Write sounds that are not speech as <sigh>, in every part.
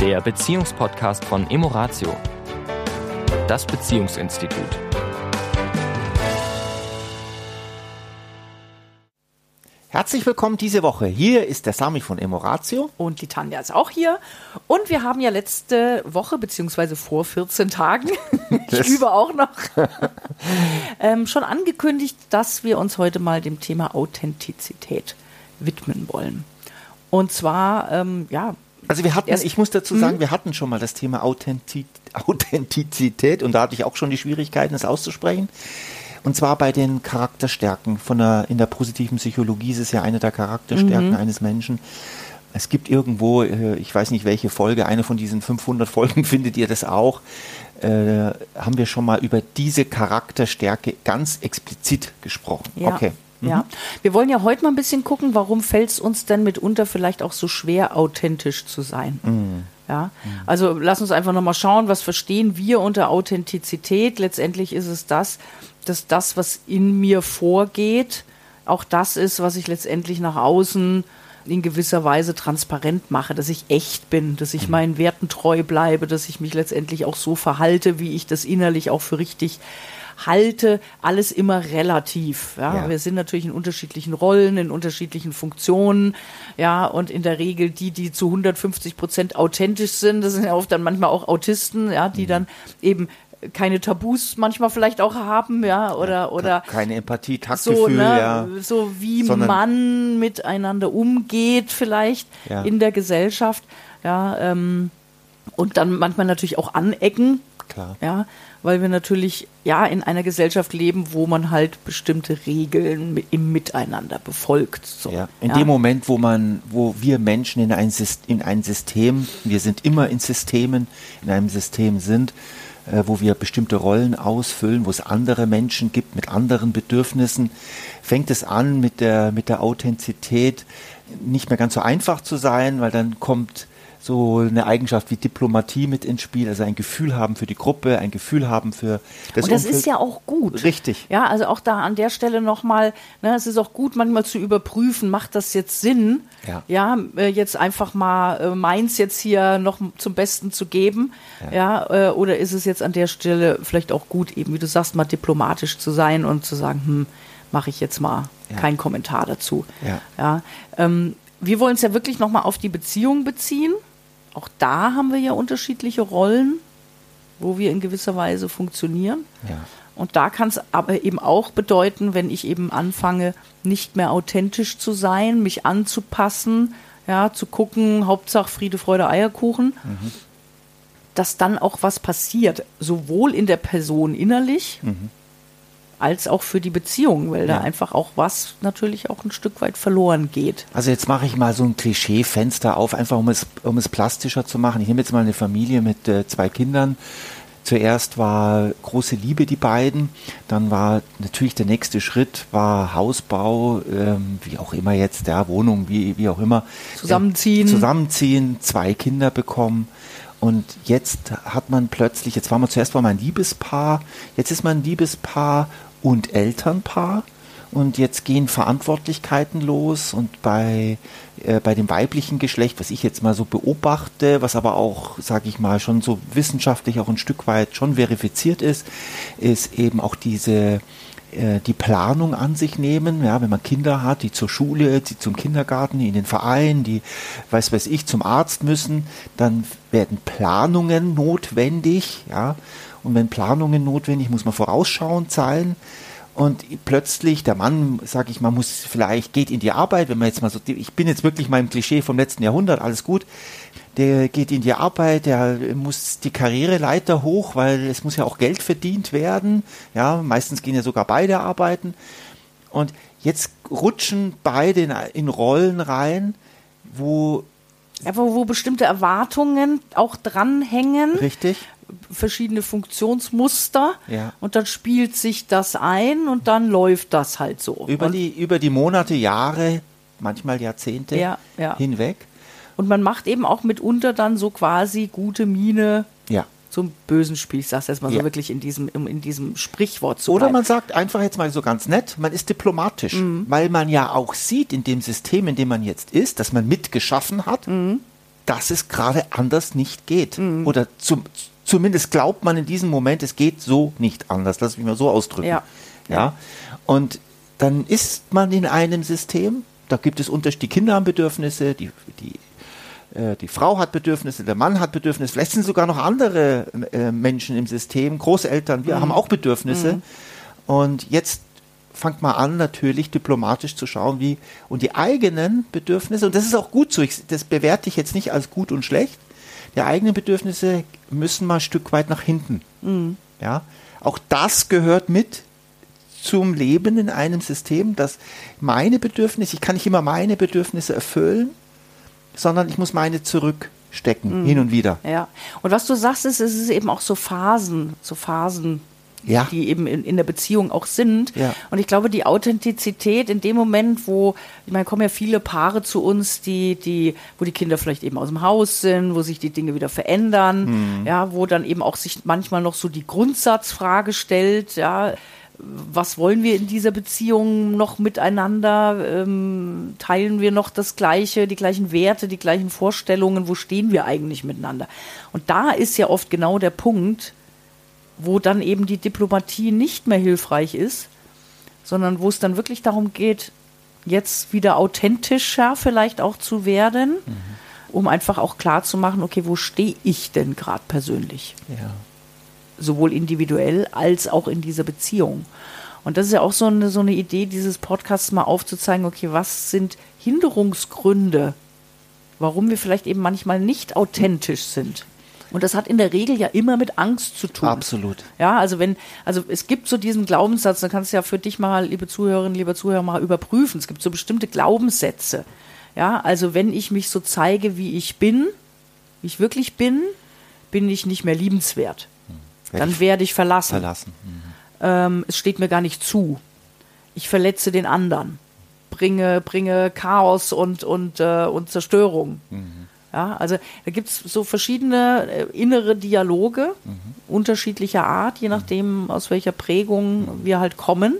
der Beziehungspodcast von Emoratio, das Beziehungsinstitut. Herzlich willkommen diese Woche. Hier ist der Sami von Emoratio. Und die Tanja ist auch hier. Und wir haben ja letzte Woche, beziehungsweise vor 14 Tagen, <laughs> ich übe auch noch, <laughs> ähm, schon angekündigt, dass wir uns heute mal dem Thema Authentizität widmen wollen. Und zwar, ähm, ja. Also wir hatten, ich muss dazu sagen, mhm. wir hatten schon mal das Thema Authentizität und da hatte ich auch schon die Schwierigkeiten, es auszusprechen. Und zwar bei den Charakterstärken. Von der, in der positiven Psychologie ist es ja eine der Charakterstärken mhm. eines Menschen. Es gibt irgendwo, äh, ich weiß nicht welche Folge, eine von diesen 500 <laughs> Folgen findet ihr das auch, äh, haben wir schon mal über diese Charakterstärke ganz explizit gesprochen. Ja. Okay. Mhm. Ja, wir wollen ja heute mal ein bisschen gucken, warum fällt es uns denn mitunter vielleicht auch so schwer, authentisch zu sein. Mhm. Ja, also lass uns einfach nochmal schauen, was verstehen wir unter Authentizität. Letztendlich ist es das, dass das, was in mir vorgeht, auch das ist, was ich letztendlich nach außen in gewisser Weise transparent mache, dass ich echt bin, dass ich mhm. meinen Werten treu bleibe, dass ich mich letztendlich auch so verhalte, wie ich das innerlich auch für richtig halte, alles immer relativ. Ja? ja? Wir sind natürlich in unterschiedlichen Rollen, in unterschiedlichen Funktionen, ja, und in der Regel die, die zu 150 Prozent authentisch sind, das sind ja oft dann manchmal auch Autisten, ja, die mhm. dann eben keine Tabus manchmal vielleicht auch haben, ja, oder oder keine Empathie, Taktgefühl, so, ne, ja. so wie Sondern man miteinander umgeht vielleicht ja. in der Gesellschaft, ja, ähm, und dann manchmal natürlich auch anecken, Klar. ja, weil wir natürlich ja in einer Gesellschaft leben, wo man halt bestimmte Regeln im Miteinander befolgt. So. Ja. In ja. dem Moment, wo man, wo wir Menschen in ein, in ein System, wir sind immer in Systemen, in einem System sind, äh, wo wir bestimmte Rollen ausfüllen, wo es andere Menschen gibt mit anderen Bedürfnissen, fängt es an mit der, mit der Authentizität nicht mehr ganz so einfach zu sein, weil dann kommt so eine Eigenschaft wie Diplomatie mit ins Spiel, also ein Gefühl haben für die Gruppe, ein Gefühl haben für das Und das Umfeld. ist ja auch gut. Richtig. Ja, also auch da an der Stelle nochmal, ne, es ist auch gut, manchmal zu überprüfen, macht das jetzt Sinn, ja, ja äh, jetzt einfach mal äh, meins jetzt hier noch zum Besten zu geben, ja, ja äh, oder ist es jetzt an der Stelle vielleicht auch gut, eben wie du sagst, mal diplomatisch zu sein und zu sagen, hm, mache ich jetzt mal ja. keinen Kommentar dazu. Ja. ja ähm, wir wollen es ja wirklich nochmal auf die Beziehung beziehen auch da haben wir ja unterschiedliche Rollen, wo wir in gewisser Weise funktionieren. Ja. Und da kann es aber eben auch bedeuten, wenn ich eben anfange, nicht mehr authentisch zu sein, mich anzupassen, ja, zu gucken, Hauptsache Friede, Freude, Eierkuchen, mhm. dass dann auch was passiert, sowohl in der Person innerlich, mhm als auch für die Beziehung, weil ja. da einfach auch was natürlich auch ein Stück weit verloren geht. Also jetzt mache ich mal so ein Klischeefenster auf, einfach um es, um es plastischer zu machen. Ich nehme jetzt mal eine Familie mit äh, zwei Kindern. Zuerst war große Liebe die beiden, dann war natürlich der nächste Schritt war Hausbau, ähm, wie auch immer jetzt, der Wohnung, wie, wie auch immer. Zusammenziehen. Äh, zusammenziehen, zwei Kinder bekommen. Und jetzt hat man plötzlich, jetzt war man zuerst war man ein Liebespaar, jetzt ist man ein Liebespaar und Elternpaar. Und jetzt gehen Verantwortlichkeiten los und bei, äh, bei dem weiblichen Geschlecht, was ich jetzt mal so beobachte, was aber auch, sage ich mal, schon so wissenschaftlich auch ein Stück weit schon verifiziert ist, ist eben auch diese äh, die Planung an sich nehmen, ja, wenn man Kinder hat, die zur Schule, die zum Kindergarten, die in den Verein, die, weiß weiß ich, zum Arzt müssen, dann werden Planungen notwendig, ja, und wenn Planungen notwendig, muss man vorausschauend sein. Und plötzlich, der Mann, sage ich mal, muss vielleicht, geht in die Arbeit, wenn man jetzt mal so, ich bin jetzt wirklich meinem Klischee vom letzten Jahrhundert, alles gut, der geht in die Arbeit, der muss die Karriereleiter hoch, weil es muss ja auch Geld verdient werden. Ja, meistens gehen ja sogar beide arbeiten. Und jetzt rutschen beide in, in Rollen rein, wo ja, wo, wo bestimmte Erwartungen auch dranhängen. Richtig verschiedene Funktionsmuster ja. und dann spielt sich das ein und dann läuft das halt so. Über, die, über die Monate, Jahre, manchmal Jahrzehnte ja, ja. hinweg. Und man macht eben auch mitunter dann so quasi gute Miene ja. zum bösen Spiel. Ich sage es jetzt mal so wirklich in diesem, in diesem Sprichwort zu Oder bleiben. man sagt einfach jetzt mal so ganz nett, man ist diplomatisch, mhm. weil man ja auch sieht in dem System, in dem man jetzt ist, dass man mitgeschaffen hat. Mhm dass es gerade anders nicht geht. Mhm. Oder zum, zumindest glaubt man in diesem Moment, es geht so nicht anders. Lass mich mal so ausdrücken. Ja. ja. Und dann ist man in einem System, da gibt es Unterschied, die Kinder haben Bedürfnisse, die, die, äh, die Frau hat Bedürfnisse, der Mann hat Bedürfnisse, vielleicht sind sogar noch andere äh, Menschen im System, Großeltern, wir haben auch Bedürfnisse. Und jetzt fangt mal an, natürlich diplomatisch zu schauen, wie und die eigenen Bedürfnisse, und das ist auch gut so, ich, das bewerte ich jetzt nicht als gut und schlecht, die eigenen Bedürfnisse müssen mal ein Stück weit nach hinten. Ja, auch das gehört mit zum Leben in einem System, dass meine Bedürfnisse, ich kann nicht immer meine Bedürfnisse erfüllen, sondern ich muss meine zurückstecken, hin und wieder. Ja. Und was du sagst, ist, es ist eben auch so Phasen, so Phasen, Ja. die eben in, in der Beziehung auch sind. Ja. Und ich glaube, die Authentizität in dem Moment, wo, ich meine, kommen ja viele Paare zu uns, die, die, wo die Kinder vielleicht eben aus dem Haus sind, wo sich die Dinge wieder verändern, ja, wo dann eben auch sich manchmal noch so die Grundsatzfrage stellt, ja, was wollen wir in dieser Beziehung noch miteinander? Ähm, teilen wir noch das Gleiche, die gleichen Werte, die gleichen Vorstellungen? Wo stehen wir eigentlich miteinander? Und da ist ja oft genau der Punkt, wo dann eben die Diplomatie nicht mehr hilfreich ist, sondern wo es dann wirklich darum geht, jetzt wieder authentischer vielleicht auch zu werden, um einfach auch klar zu machen, okay, wo stehe ich denn gerade persönlich? Ja. sowohl individuell als auch in dieser Beziehung. Und das ist ja auch so eine, so eine Idee dieses Podcasts mal aufzuzeigen, okay, was sind Hinderungsgründe, warum wir vielleicht eben manchmal nicht authentisch sind. Und das hat in der Regel ja immer mit Angst zu tun. Absolut. Ja, also wenn, also es gibt so diesen Glaubenssatz, da kannst du ja für dich mal, liebe Zuhörerinnen, lieber Zuhörer, mal überprüfen. Es gibt so bestimmte Glaubenssätze. Ja, also wenn ich mich so zeige, wie ich bin, wie ich wirklich bin, bin ich nicht mehr liebenswert. Dann werde ich verlassen. verlassen. Mhm. Ähm, es steht mir gar nicht zu. Ich verletze den anderen. Bringe, bringe Chaos und, und, äh, und Zerstörung. Ja, also da gibt es so verschiedene äh, innere Dialoge unterschiedlicher Art, je nachdem, aus welcher Prägung wir halt kommen.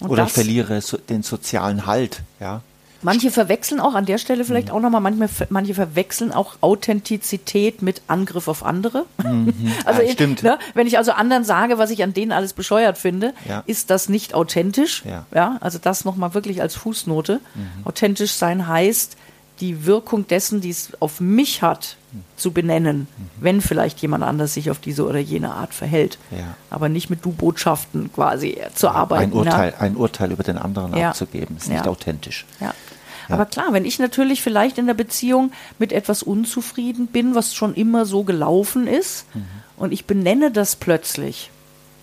Und Oder ich verliere so, den sozialen Halt. Ja. Manche verwechseln auch an der Stelle Mhm. vielleicht auch nochmal, manchmal, manche verwechseln auch Authentizität mit Angriff auf andere. <laughs> also Ah, ich- stimmt. Ne, wenn ich also anderen sage, was ich an denen alles bescheuert finde, Ja. ist das nicht authentisch. Ja. Mhm. also das nochmal wirklich als Fußnote. Authentisch sein heißt, die Wirkung dessen, die es auf mich hat, Mhm. zu benennen, wenn vielleicht jemand anders sich auf diese oder jene Art verhält. Ja. Aber nicht mit Du-Botschaften quasi zu arbeiten. Ein? Urteil, ein Urteil über den anderen Ja. abzugeben, ist nicht Ja. authentisch. Ja. Aber klar, wenn ich natürlich vielleicht in der Beziehung mit etwas unzufrieden bin, was schon immer so gelaufen ist, und ich benenne das plötzlich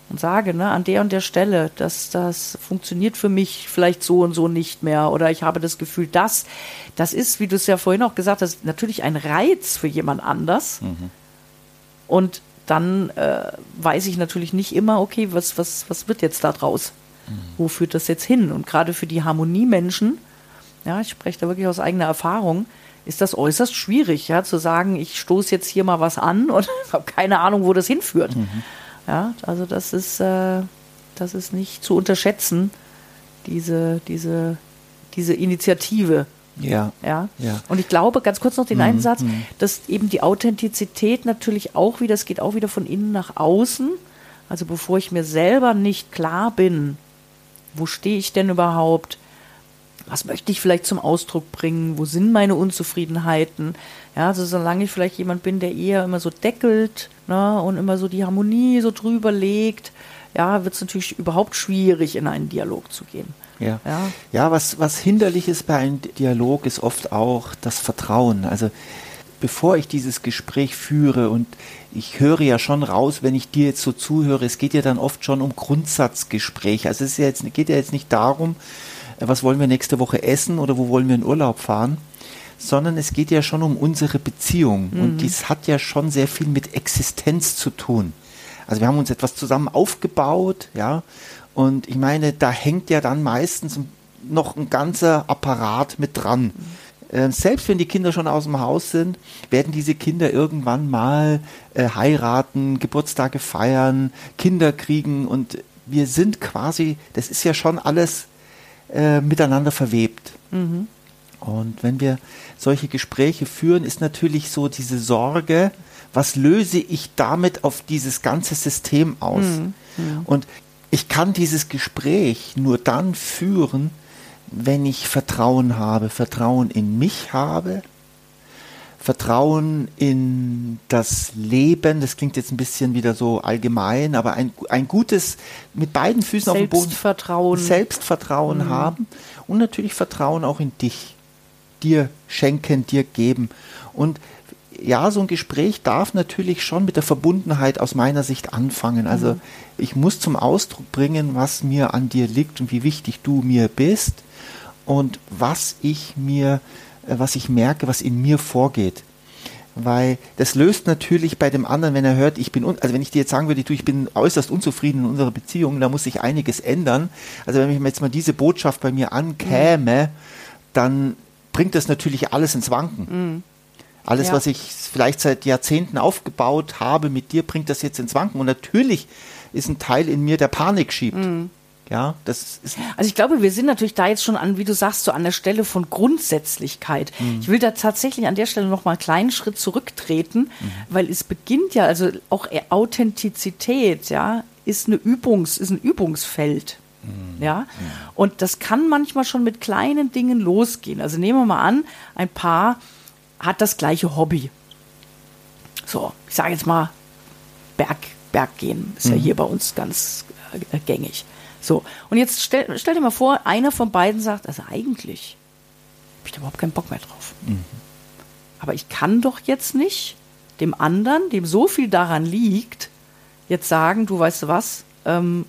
und sage, ne, an der und der Stelle, dass das funktioniert für mich vielleicht so und so nicht mehr, oder ich habe das Gefühl, das, das ist, wie du es ja vorhin auch gesagt hast, natürlich ein Reiz für jemand anders. Und dann äh, weiß ich natürlich nicht immer, okay, was, was, was wird jetzt da draus? Wo führt das jetzt hin? Und gerade für die Harmoniemenschen, ja, ich spreche da wirklich aus eigener Erfahrung, ist das äußerst schwierig, ja, zu sagen, ich stoße jetzt hier mal was an <laughs> und habe keine Ahnung, wo das hinführt. Ja, also das ist, äh, das ist nicht zu unterschätzen, diese, diese, diese Initiative. Ja. Ja. Ja. Und ich glaube, ganz kurz noch den einen Satz, dass eben die Authentizität natürlich auch wieder, es geht auch wieder von innen nach außen. Also bevor ich mir selber nicht klar bin, wo stehe ich denn überhaupt? Was möchte ich vielleicht zum Ausdruck bringen? Wo sind meine Unzufriedenheiten? Ja, also solange ich vielleicht jemand bin, der eher immer so deckelt ne, und immer so die Harmonie so drüber legt, ja, wird es natürlich überhaupt schwierig, in einen Dialog zu gehen. Ja, Ja. ja was, was hinderlich ist bei einem Dialog, ist oft auch das Vertrauen. Also bevor ich dieses Gespräch führe und ich höre ja schon raus, wenn ich dir jetzt so zuhöre, es geht ja dann oft schon um Grundsatzgespräche. Also es ja jetzt, geht ja jetzt nicht darum, was wollen wir nächste Woche essen oder wo wollen wir in Urlaub fahren, sondern es geht ja schon um unsere Beziehung. Und dies hat ja schon sehr viel mit Existenz zu tun. Also wir haben uns etwas zusammen aufgebaut, ja. Und ich meine, da hängt ja dann meistens noch ein ganzer Apparat mit dran. Äh, selbst wenn die Kinder schon aus dem Haus sind, werden diese Kinder irgendwann mal äh, heiraten, Geburtstage feiern, Kinder kriegen und wir sind quasi, das ist ja schon alles äh, miteinander verwebt. Und wenn wir solche Gespräche führen, ist natürlich so diese Sorge, was löse ich damit auf dieses ganze System aus? Mhm. Ja. Und ich kann dieses Gespräch nur dann führen, wenn ich Vertrauen habe, Vertrauen in mich habe, Vertrauen in das Leben, das klingt jetzt ein bisschen wieder so allgemein, aber ein, ein gutes, mit beiden Füßen auf dem Boden. Selbstvertrauen. Selbstvertrauen mhm. haben und natürlich Vertrauen auch in dich. Dir schenken, dir geben. Und ja, so ein Gespräch darf natürlich schon mit der Verbundenheit aus meiner Sicht anfangen. Also mhm. ich muss zum Ausdruck bringen, was mir an dir liegt und wie wichtig du mir bist und was ich mir, äh, was ich merke, was in mir vorgeht. Weil das löst natürlich bei dem anderen, wenn er hört, ich bin, also wenn ich dir jetzt sagen würde, du, ich bin äußerst unzufrieden in unserer Beziehung, da muss sich einiges ändern. Also wenn ich mir jetzt mal diese Botschaft bei mir ankäme, mhm. dann bringt das natürlich alles ins Wanken. Mhm. Alles, ja. was ich vielleicht seit Jahrzehnten aufgebaut habe mit dir, bringt das jetzt ins Wanken. Und natürlich ist ein Teil in mir, der Panik schiebt. Mhm. Ja, das ist. Also ich glaube, wir sind natürlich da jetzt schon an, wie du sagst, so an der Stelle von Grundsätzlichkeit. Mhm. Ich will da tatsächlich an der Stelle noch mal einen kleinen Schritt zurücktreten, mhm. weil es beginnt ja, also auch Authentizität, ja, ist eine Übungs, ist ein Übungsfeld. Mhm. Ja, mhm. und das kann manchmal schon mit kleinen Dingen losgehen. Also nehmen wir mal an, ein Paar hat das gleiche Hobby. So, ich sage jetzt mal Berg, Berggehen ist ja mhm. hier bei uns ganz äh, gängig. So, und jetzt stell, stell dir mal vor, einer von beiden sagt, also eigentlich habe ich da überhaupt keinen Bock mehr drauf. Mhm. Aber ich kann doch jetzt nicht dem anderen, dem so viel daran liegt, jetzt sagen, du weißt du was, ähm,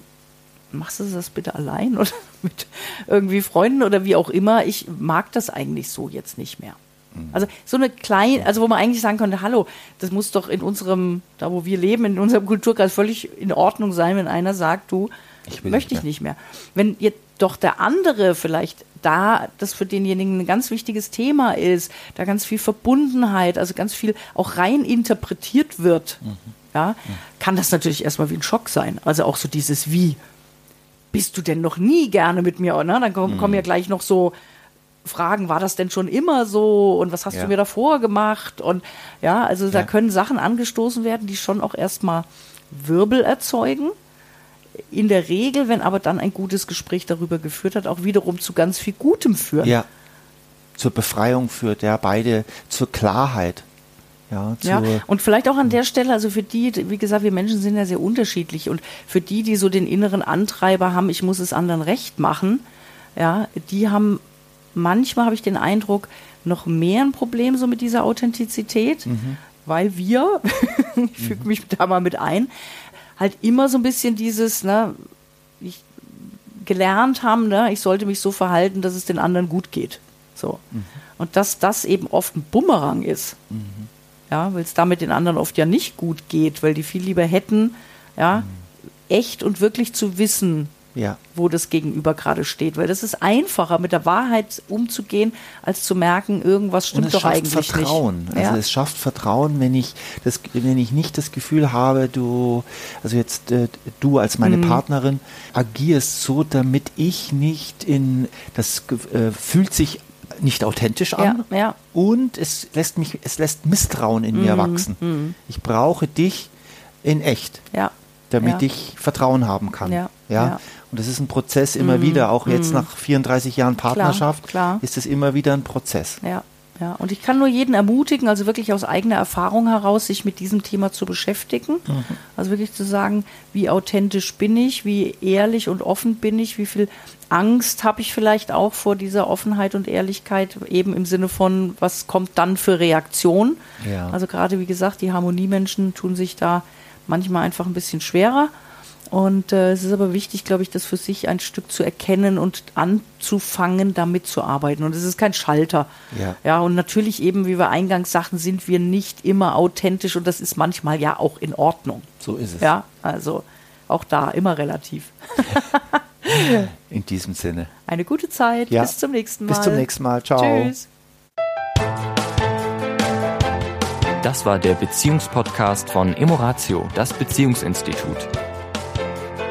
machst du das bitte allein <laughs> oder mit irgendwie Freunden oder wie auch immer, ich mag das eigentlich so jetzt nicht mehr. Mhm. Also so eine kleine, also wo man eigentlich sagen könnte, hallo, das muss doch in unserem, da wo wir leben, in unserem Kulturkreis völlig in Ordnung sein, wenn einer sagt, du, ich möchte ich nicht mehr. Wenn jetzt doch der andere vielleicht da das für denjenigen ein ganz wichtiges Thema ist, da ganz viel Verbundenheit, also ganz viel auch rein interpretiert wird, mhm. ja, kann das natürlich erstmal wie ein Schock sein. Also auch so dieses Wie. Bist du denn noch nie gerne mit mir? Ne? Dann kommen, mhm. kommen ja gleich noch so Fragen, war das denn schon immer so und was hast ja. du mir davor gemacht? Und ja, also ja. da können Sachen angestoßen werden, die schon auch erstmal Wirbel erzeugen in der Regel, wenn aber dann ein gutes Gespräch darüber geführt hat, auch wiederum zu ganz viel Gutem führen. Ja, zur Befreiung führt, ja, beide zur Klarheit. Ja, ja, und vielleicht auch an der Stelle, also für die, wie gesagt, wir Menschen sind ja sehr unterschiedlich und für die, die so den inneren Antreiber haben, ich muss es anderen recht machen, ja, die haben manchmal, habe ich den Eindruck, noch mehr ein Problem so mit dieser Authentizität, mhm. weil wir, <laughs> ich füge mich da mal mit ein, halt immer so ein bisschen dieses, ne, ich gelernt haben, ne, ich sollte mich so verhalten, dass es den anderen gut geht. So. Mhm. Und dass das eben oft ein Bumerang ist. Mhm. Ja, weil es damit den anderen oft ja nicht gut geht, weil die viel lieber hätten, ja, mhm. echt und wirklich zu wissen, ja. wo das Gegenüber gerade steht. Weil das ist einfacher, mit der Wahrheit umzugehen, als zu merken, irgendwas stimmt doch eigentlich Vertrauen. nicht. Also ja? es schafft Vertrauen, wenn ich, das, wenn ich nicht das Gefühl habe, du, also jetzt äh, du als meine mhm. Partnerin agierst so, damit ich nicht in, das äh, fühlt sich nicht authentisch an ja, ja. und es lässt mich, es lässt Misstrauen in mir mhm, wachsen. Mhm. Ich brauche dich in echt. Ja damit ich Vertrauen haben kann. Ja. Und das ist ein Prozess immer mhm. wieder, auch jetzt mhm. nach 34 Jahren Partnerschaft, klar, klar. ist es immer wieder ein Prozess. Ja. Ja, und ich kann nur jeden ermutigen, also wirklich aus eigener Erfahrung heraus, sich mit diesem Thema zu beschäftigen. Mhm. Also wirklich zu sagen, wie authentisch bin ich, wie ehrlich und offen bin ich, wie viel Angst habe ich vielleicht auch vor dieser Offenheit und Ehrlichkeit, eben im Sinne von, was kommt dann für Reaktion. Ja. Also gerade wie gesagt, die Harmoniemenschen tun sich da manchmal einfach ein bisschen schwerer. Und äh, es ist aber wichtig, glaube ich, das für sich ein Stück zu erkennen und anzufangen, damit zu arbeiten. Und es ist kein Schalter. Ja. ja, und natürlich eben, wie wir eingangs sagten, sind wir nicht immer authentisch und das ist manchmal ja auch in Ordnung. So ist es. Ja, also auch da immer relativ. <laughs> in diesem Sinne. Eine gute Zeit. Ja. Bis zum nächsten Mal. Bis zum nächsten Mal. Ciao. Tschüss. Das war der Beziehungspodcast von Emoratio, das Beziehungsinstitut.